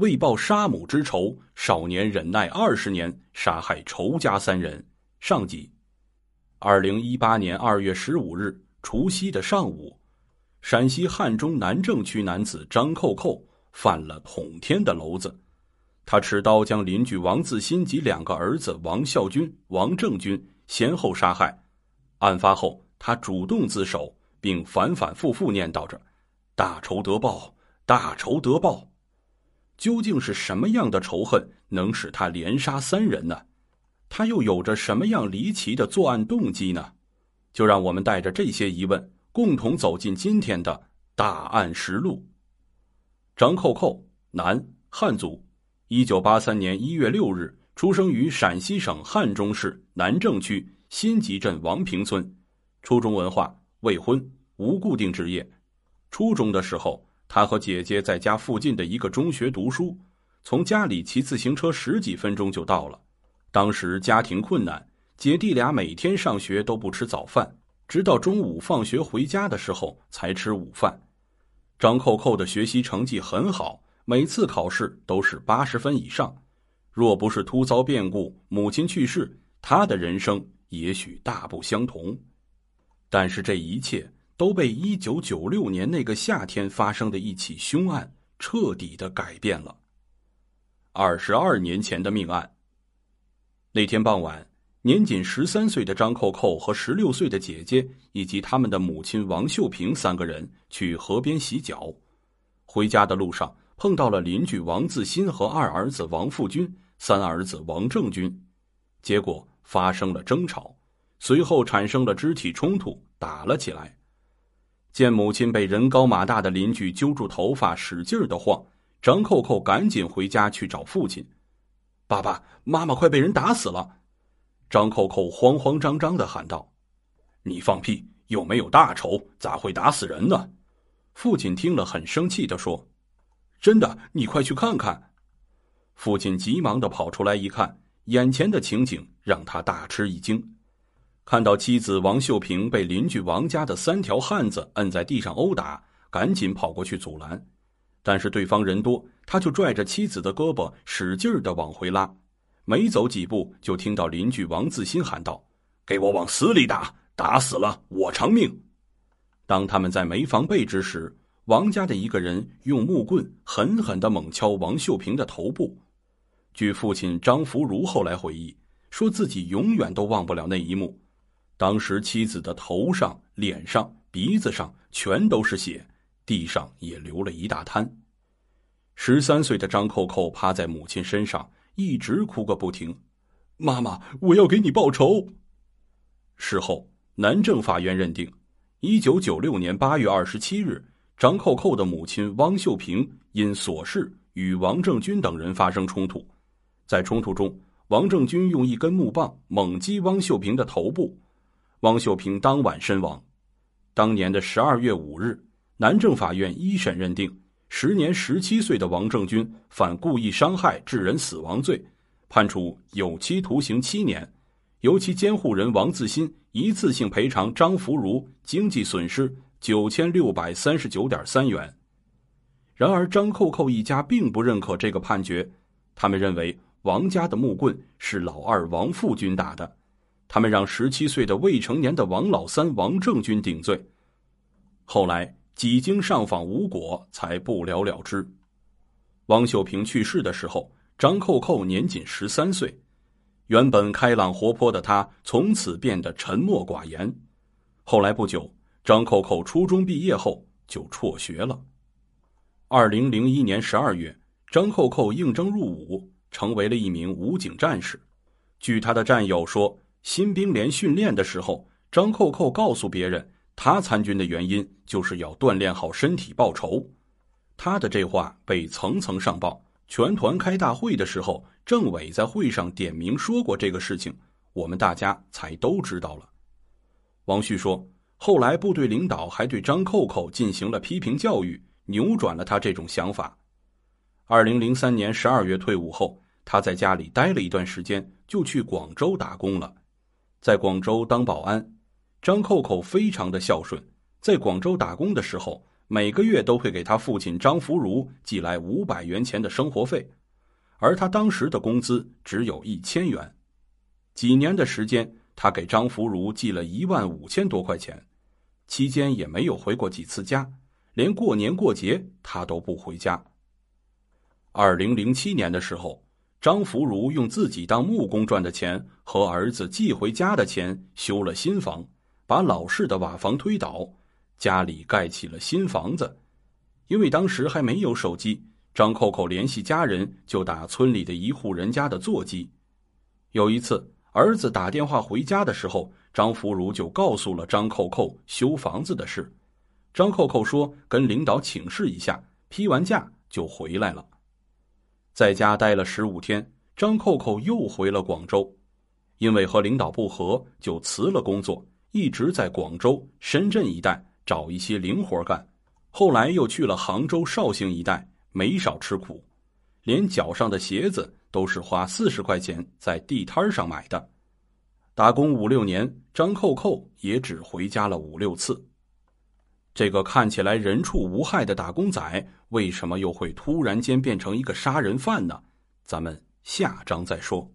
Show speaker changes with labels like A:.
A: 为报杀母之仇，少年忍耐二十年，杀害仇家三人。上集。二零一八年二月十五日除夕的上午，陕西汉中南郑区男子张扣扣犯了捅天的娄子。他持刀将邻居王自新及两个儿子王孝军、王正军先后杀害。案发后，他主动自首，并反反复复念叨着：“大仇得报，大仇得报。”究竟是什么样的仇恨能使他连杀三人呢？他又有着什么样离奇的作案动机呢？就让我们带着这些疑问，共同走进今天的大案实录。张扣扣，男，汉族，一九八三年一月六日出生于陕西省汉中市南郑区新集镇王坪村，初中文化，未婚，无固定职业。初中的时候。他和姐姐在家附近的一个中学读书，从家里骑自行车十几分钟就到了。当时家庭困难，姐弟俩每天上学都不吃早饭，直到中午放学回家的时候才吃午饭。张扣扣的学习成绩很好，每次考试都是八十分以上。若不是突遭变故，母亲去世，他的人生也许大不相同。但是这一切。都被一九九六年那个夏天发生的一起凶案彻底的改变了。二十二年前的命案。那天傍晚，年仅十三岁的张扣扣和十六岁的姐姐以及他们的母亲王秀萍三个人去河边洗脚，回家的路上碰到了邻居王自新和二儿子王富军、三儿子王正军，结果发生了争吵，随后产生了肢体冲突，打了起来。见母亲被人高马大的邻居揪住头发，使劲的晃，张扣扣赶紧回家去找父亲。爸爸妈妈快被人打死了！张扣扣慌慌张张的喊道：“你放屁！又没有大仇，咋会打死人呢？”父亲听了很生气的说：“真的，你快去看看。”父亲急忙的跑出来一看，眼前的情景让他大吃一惊。看到妻子王秀萍被邻居王家的三条汉子摁在地上殴打，赶紧跑过去阻拦，但是对方人多，他就拽着妻子的胳膊使劲的往回拉，没走几步就听到邻居王自新喊道：“给我往死里打，打死了我偿命。”当他们在没防备之时，王家的一个人用木棍狠狠的猛敲王秀萍的头部。据父亲张福如后来回忆，说自己永远都忘不了那一幕。当时妻子的头上、脸上、鼻子上全都是血，地上也流了一大滩。十三岁的张扣扣趴在母亲身上，一直哭个不停：“妈妈，我要给你报仇。”事后，南郑法院认定，一九九六年八月二十七日，张扣扣的母亲汪秀萍因琐事与王正军等人发生冲突，在冲突中，王正军用一根木棒猛击汪秀萍的头部。汪秀萍当晚身亡。当年的十二月五日，南郑法院一审认定，时年十七岁的王正军犯故意伤害致人死亡罪，判处有期徒刑七年，由其监护人王自新一次性赔偿张福如经济损失九千六百三十九点三元。然而，张扣扣一家并不认可这个判决，他们认为王家的木棍是老二王富军打的。他们让十七岁的未成年的王老三王正军顶罪，后来几经上访无果，才不了了之。王秀萍去世的时候，张扣扣年仅十三岁，原本开朗活泼的他，从此变得沉默寡言。后来不久，张扣扣初中毕业后就辍学了。二零零一年十二月，张扣扣应征入伍，成为了一名武警战士。据他的战友说。新兵连训练的时候，张扣扣告诉别人，他参军的原因就是要锻炼好身体报仇。他的这话被层层上报。全团开大会的时候，政委在会上点名说过这个事情，我们大家才都知道了。王旭说，后来部队领导还对张扣扣进行了批评教育，扭转了他这种想法。二零零三年十二月退伍后，他在家里待了一段时间，就去广州打工了。在广州当保安，张扣扣非常的孝顺。在广州打工的时候，每个月都会给他父亲张福如寄来五百元钱的生活费，而他当时的工资只有一千元。几年的时间，他给张福如寄了一万五千多块钱，期间也没有回过几次家，连过年过节他都不回家。二零零七年的时候。张福如用自己当木工赚的钱和儿子寄回家的钱修了新房，把老式的瓦房推倒，家里盖起了新房子。因为当时还没有手机，张扣扣联系家人就打村里的一户人家的座机。有一次，儿子打电话回家的时候，张福如就告诉了张扣扣修房子的事。张扣扣说：“跟领导请示一下，批完假就回来了。”在家待了十五天，张扣扣又回了广州，因为和领导不和，就辞了工作，一直在广州、深圳一带找一些零活干。后来又去了杭州、绍兴一带，没少吃苦，连脚上的鞋子都是花四十块钱在地摊上买的。打工五六年，张扣扣也只回家了五六次。这个看起来人畜无害的打工仔，为什么又会突然间变成一个杀人犯呢？咱们下章再说。